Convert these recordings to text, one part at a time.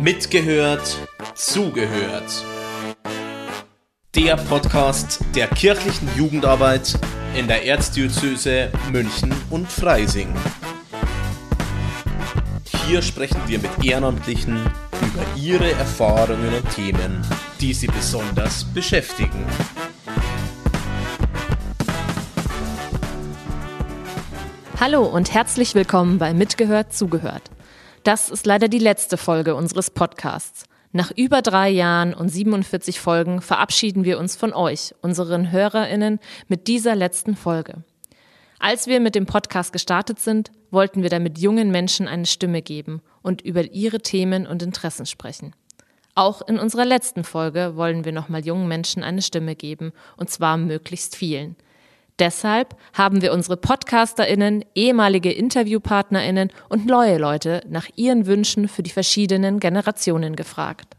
Mitgehört, zugehört. Der Podcast der kirchlichen Jugendarbeit in der Erzdiözese München und Freising. Hier sprechen wir mit Ehrenamtlichen über ihre Erfahrungen und Themen, die sie besonders beschäftigen. Hallo und herzlich willkommen bei Mitgehört, zugehört. Das ist leider die letzte Folge unseres Podcasts. Nach über drei Jahren und 47 Folgen verabschieden wir uns von euch, unseren HörerInnen, mit dieser letzten Folge. Als wir mit dem Podcast gestartet sind, wollten wir damit jungen Menschen eine Stimme geben und über ihre Themen und Interessen sprechen. Auch in unserer letzten Folge wollen wir nochmal jungen Menschen eine Stimme geben, und zwar möglichst vielen – Deshalb haben wir unsere PodcasterInnen, ehemalige InterviewpartnerInnen und neue Leute nach ihren Wünschen für die verschiedenen Generationen gefragt.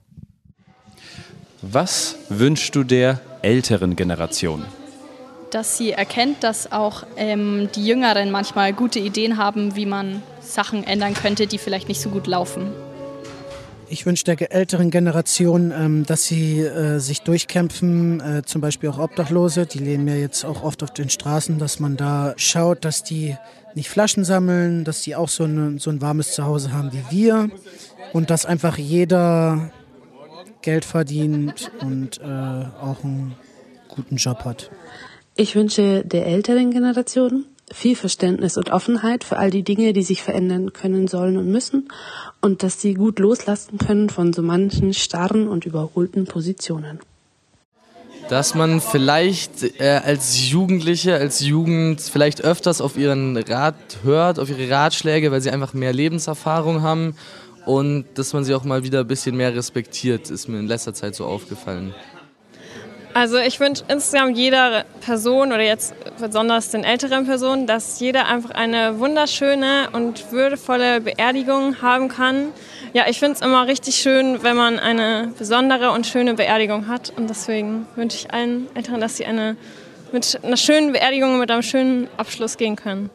Was wünschst du der älteren Generation? Dass sie erkennt, dass auch ähm, die Jüngeren manchmal gute Ideen haben, wie man Sachen ändern könnte, die vielleicht nicht so gut laufen. Ich wünsche der älteren Generation, ähm, dass sie äh, sich durchkämpfen, äh, zum Beispiel auch Obdachlose, die leben ja jetzt auch oft auf den Straßen, dass man da schaut, dass die nicht Flaschen sammeln, dass die auch so, eine, so ein warmes Zuhause haben wie wir und dass einfach jeder Geld verdient und äh, auch einen guten Job hat. Ich wünsche der älteren Generation, viel Verständnis und Offenheit für all die Dinge, die sich verändern können sollen und müssen und dass sie gut loslassen können von so manchen starren und überholten Positionen. Dass man vielleicht äh, als Jugendliche, als Jugend vielleicht öfters auf ihren Rat hört, auf ihre Ratschläge, weil sie einfach mehr Lebenserfahrung haben und dass man sie auch mal wieder ein bisschen mehr respektiert, ist mir in letzter Zeit so aufgefallen. Also ich wünsche insgesamt jeder Person oder jetzt besonders den älteren Personen, dass jeder einfach eine wunderschöne und würdevolle Beerdigung haben kann. Ja, ich finde es immer richtig schön, wenn man eine besondere und schöne Beerdigung hat. Und deswegen wünsche ich allen Älteren, dass sie eine mit einer schönen Beerdigung, mit einem schönen Abschluss gehen können.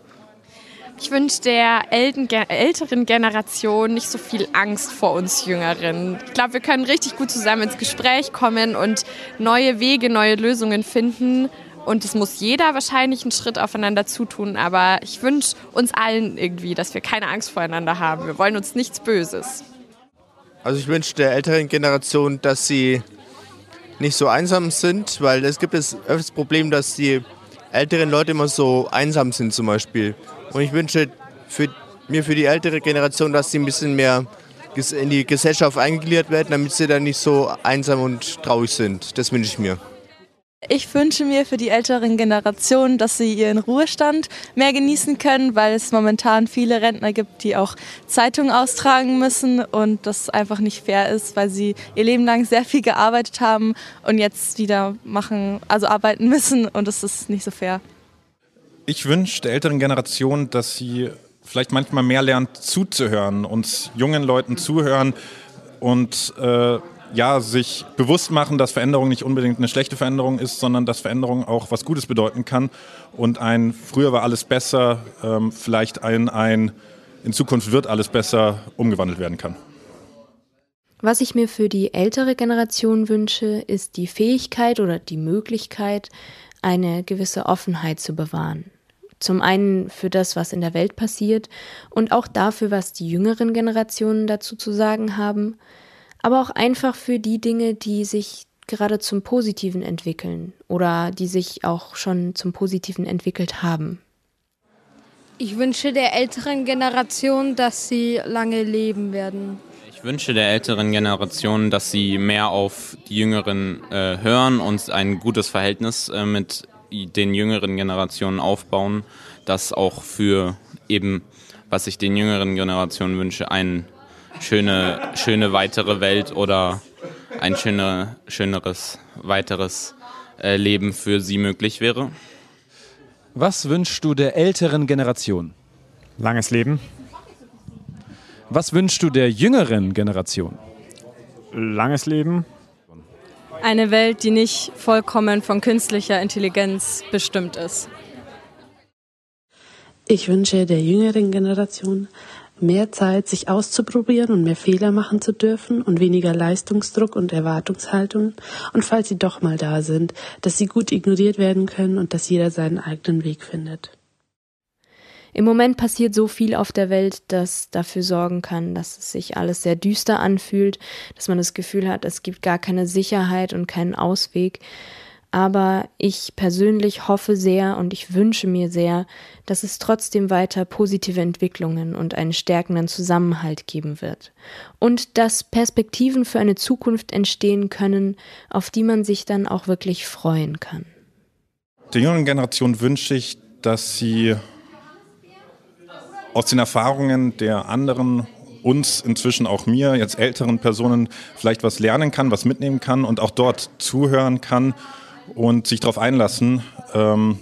Ich wünsche der älteren Generation nicht so viel Angst vor uns Jüngeren. Ich glaube, wir können richtig gut zusammen ins Gespräch kommen und neue Wege, neue Lösungen finden. Und es muss jeder wahrscheinlich einen Schritt aufeinander zutun. Aber ich wünsche uns allen irgendwie, dass wir keine Angst voreinander haben. Wir wollen uns nichts Böses. Also ich wünsche der älteren Generation, dass sie nicht so einsam sind, weil es gibt das, das Problem, dass die älteren Leute immer so einsam sind zum Beispiel. Und ich wünsche für, mir für die ältere Generation, dass sie ein bisschen mehr in die Gesellschaft eingegliedert werden, damit sie dann nicht so einsam und traurig sind. Das wünsche ich mir. Ich wünsche mir für die älteren Generationen, dass sie ihren Ruhestand mehr genießen können, weil es momentan viele Rentner gibt, die auch Zeitungen austragen müssen und das einfach nicht fair ist, weil sie ihr Leben lang sehr viel gearbeitet haben und jetzt wieder machen, also arbeiten müssen und das ist nicht so fair. Ich wünsche der älteren Generation, dass sie vielleicht manchmal mehr lernt zuzuhören, uns jungen Leuten zuhören und äh, ja, sich bewusst machen, dass Veränderung nicht unbedingt eine schlechte Veränderung ist, sondern dass Veränderung auch was Gutes bedeuten kann und ein früher war alles besser, ähm, vielleicht ein, ein in Zukunft wird alles besser umgewandelt werden kann. Was ich mir für die ältere Generation wünsche, ist die Fähigkeit oder die Möglichkeit, eine gewisse Offenheit zu bewahren. Zum einen für das, was in der Welt passiert und auch dafür, was die jüngeren Generationen dazu zu sagen haben, aber auch einfach für die Dinge, die sich gerade zum Positiven entwickeln oder die sich auch schon zum Positiven entwickelt haben. Ich wünsche der älteren Generation, dass sie lange leben werden. Ich wünsche der älteren Generation, dass sie mehr auf die Jüngeren äh, hören und ein gutes Verhältnis äh, mit den jüngeren Generationen aufbauen, dass auch für eben, was ich den jüngeren Generationen wünsche, eine schöne, schöne weitere Welt oder ein schöner, schöneres weiteres äh, Leben für sie möglich wäre. Was wünschst du der älteren Generation? Langes Leben. Was wünschst du der jüngeren Generation? Langes Leben. Eine Welt, die nicht vollkommen von künstlicher Intelligenz bestimmt ist. Ich wünsche der jüngeren Generation mehr Zeit, sich auszuprobieren und mehr Fehler machen zu dürfen und weniger Leistungsdruck und Erwartungshaltung. Und falls sie doch mal da sind, dass sie gut ignoriert werden können und dass jeder seinen eigenen Weg findet. Im Moment passiert so viel auf der Welt, das dafür sorgen kann, dass es sich alles sehr düster anfühlt, dass man das Gefühl hat, es gibt gar keine Sicherheit und keinen Ausweg. Aber ich persönlich hoffe sehr und ich wünsche mir sehr, dass es trotzdem weiter positive Entwicklungen und einen stärkenden Zusammenhalt geben wird. Und dass Perspektiven für eine Zukunft entstehen können, auf die man sich dann auch wirklich freuen kann. Der jüngeren Generation wünsche ich, dass sie aus den Erfahrungen der anderen uns inzwischen auch mir, jetzt älteren Personen, vielleicht was lernen kann, was mitnehmen kann und auch dort zuhören kann und sich darauf einlassen ähm,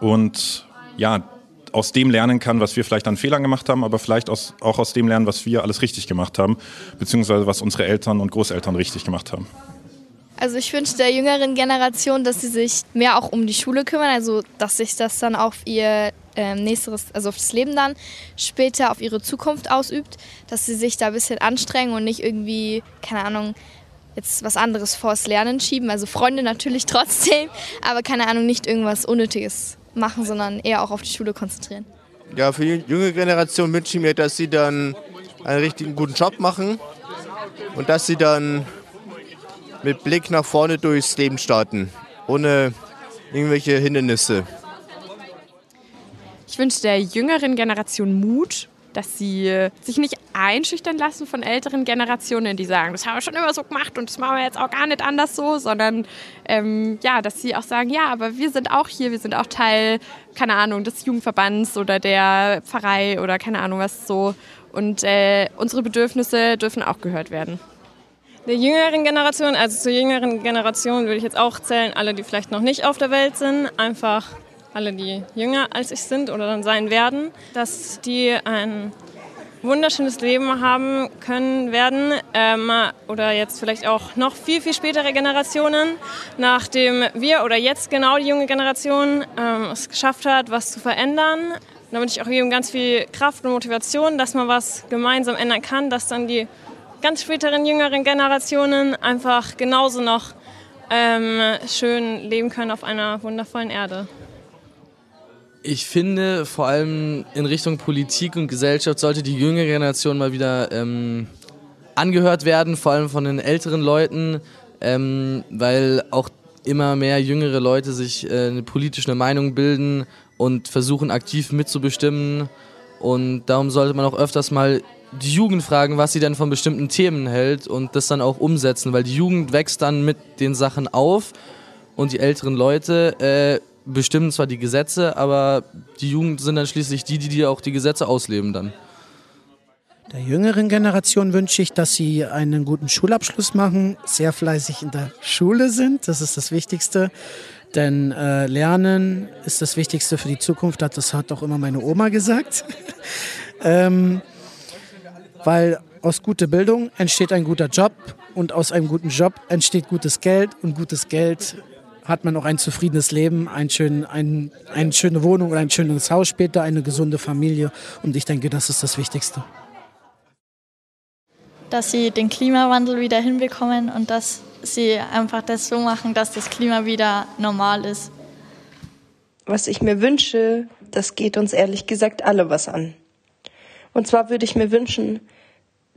und ja, aus dem lernen kann, was wir vielleicht an Fehlern gemacht haben, aber vielleicht aus, auch aus dem lernen, was wir alles richtig gemacht haben, beziehungsweise was unsere Eltern und Großeltern richtig gemacht haben. Also ich wünsche der jüngeren Generation, dass sie sich mehr auch um die Schule kümmern, also dass sich das dann auf ihr ähm, nächstes, also auf das Leben dann später, auf ihre Zukunft ausübt, dass sie sich da ein bisschen anstrengen und nicht irgendwie, keine Ahnung, jetzt was anderes vors Lernen schieben. Also Freunde natürlich trotzdem, aber keine Ahnung, nicht irgendwas Unnötiges machen, sondern eher auch auf die Schule konzentrieren. Ja, für die junge Generation wünsche ich mir, dass sie dann einen richtigen guten Job machen und dass sie dann mit Blick nach vorne durchs Leben starten, ohne irgendwelche Hindernisse. Ich wünsche der jüngeren Generation Mut, dass sie sich nicht einschüchtern lassen von älteren Generationen, die sagen, das haben wir schon immer so gemacht und das machen wir jetzt auch gar nicht anders so, sondern ähm, ja, dass sie auch sagen, ja, aber wir sind auch hier, wir sind auch Teil, keine Ahnung, des Jugendverbands oder der Pfarrei oder keine Ahnung was so und äh, unsere Bedürfnisse dürfen auch gehört werden. Der jüngeren Generation, also zur jüngeren Generation würde ich jetzt auch zählen, alle, die vielleicht noch nicht auf der Welt sind, einfach alle, die jünger als ich sind oder dann sein werden, dass die ein wunderschönes Leben haben können werden ähm, oder jetzt vielleicht auch noch viel, viel spätere Generationen, nachdem wir oder jetzt genau die junge Generation ähm, es geschafft hat, was zu verändern. Da wünsche ich auch jedem ganz viel Kraft und Motivation, dass man was gemeinsam ändern kann, dass dann die ganz späteren jüngeren Generationen einfach genauso noch ähm, schön leben können auf einer wundervollen Erde. Ich finde, vor allem in Richtung Politik und Gesellschaft sollte die jüngere Generation mal wieder ähm, angehört werden, vor allem von den älteren Leuten, ähm, weil auch immer mehr jüngere Leute sich äh, eine politische Meinung bilden und versuchen aktiv mitzubestimmen. Und darum sollte man auch öfters mal die Jugend fragen, was sie denn von bestimmten Themen hält und das dann auch umsetzen, weil die Jugend wächst dann mit den Sachen auf und die älteren Leute äh, bestimmen zwar die Gesetze, aber die Jugend sind dann schließlich die, die, die auch die Gesetze ausleben dann. Der jüngeren Generation wünsche ich, dass sie einen guten Schulabschluss machen, sehr fleißig in der Schule sind. Das ist das Wichtigste. Denn äh, Lernen ist das Wichtigste für die Zukunft. Das hat auch immer meine Oma gesagt. ähm, weil aus guter Bildung entsteht ein guter Job und aus einem guten Job entsteht gutes Geld und gutes Geld hat man auch ein zufriedenes Leben, ein schön, ein, eine schöne Wohnung oder ein schönes Haus später, eine gesunde Familie. Und ich denke, das ist das Wichtigste. Dass sie den Klimawandel wieder hinbekommen und dass sie einfach das so machen, dass das Klima wieder normal ist. Was ich mir wünsche, das geht uns ehrlich gesagt alle was an. Und zwar würde ich mir wünschen,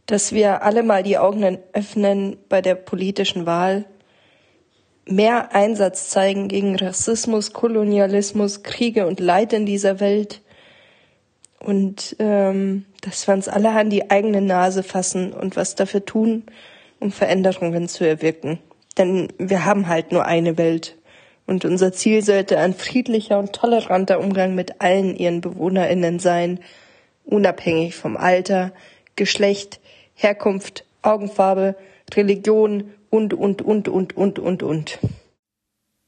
dass wir alle mal die Augen öffnen bei der politischen Wahl mehr Einsatz zeigen gegen Rassismus, Kolonialismus, Kriege und Leid in dieser Welt. Und ähm, dass wir uns alle an die eigene Nase fassen und was dafür tun, um Veränderungen zu erwirken. Denn wir haben halt nur eine Welt. Und unser Ziel sollte ein friedlicher und toleranter Umgang mit allen ihren BewohnerInnen sein, unabhängig vom Alter, Geschlecht, Herkunft, Augenfarbe, Religion und, und, und, und, und, und, und.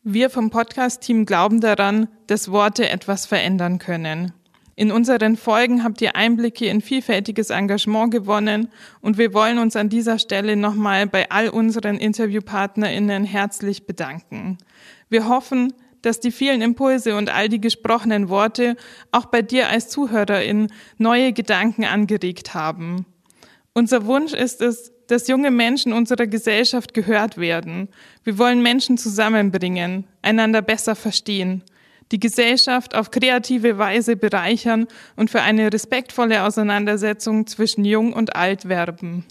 Wir vom Podcast-Team glauben daran, dass Worte etwas verändern können. In unseren Folgen habt ihr Einblicke in vielfältiges Engagement gewonnen und wir wollen uns an dieser Stelle nochmal bei all unseren InterviewpartnerInnen herzlich bedanken. Wir hoffen, dass die vielen Impulse und all die gesprochenen Worte auch bei dir als Zuhörerin neue Gedanken angeregt haben. Unser Wunsch ist es, dass junge Menschen unserer Gesellschaft gehört werden. Wir wollen Menschen zusammenbringen, einander besser verstehen, die Gesellschaft auf kreative Weise bereichern und für eine respektvolle Auseinandersetzung zwischen Jung und Alt werben.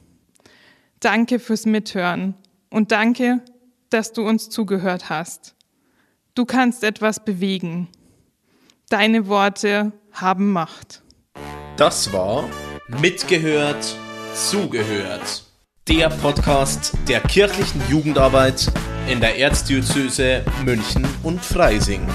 Danke fürs Mithören und danke, dass du uns zugehört hast. Du kannst etwas bewegen. Deine Worte haben Macht. Das war Mitgehört, zugehört. Der Podcast der kirchlichen Jugendarbeit in der Erzdiözese München und Freising.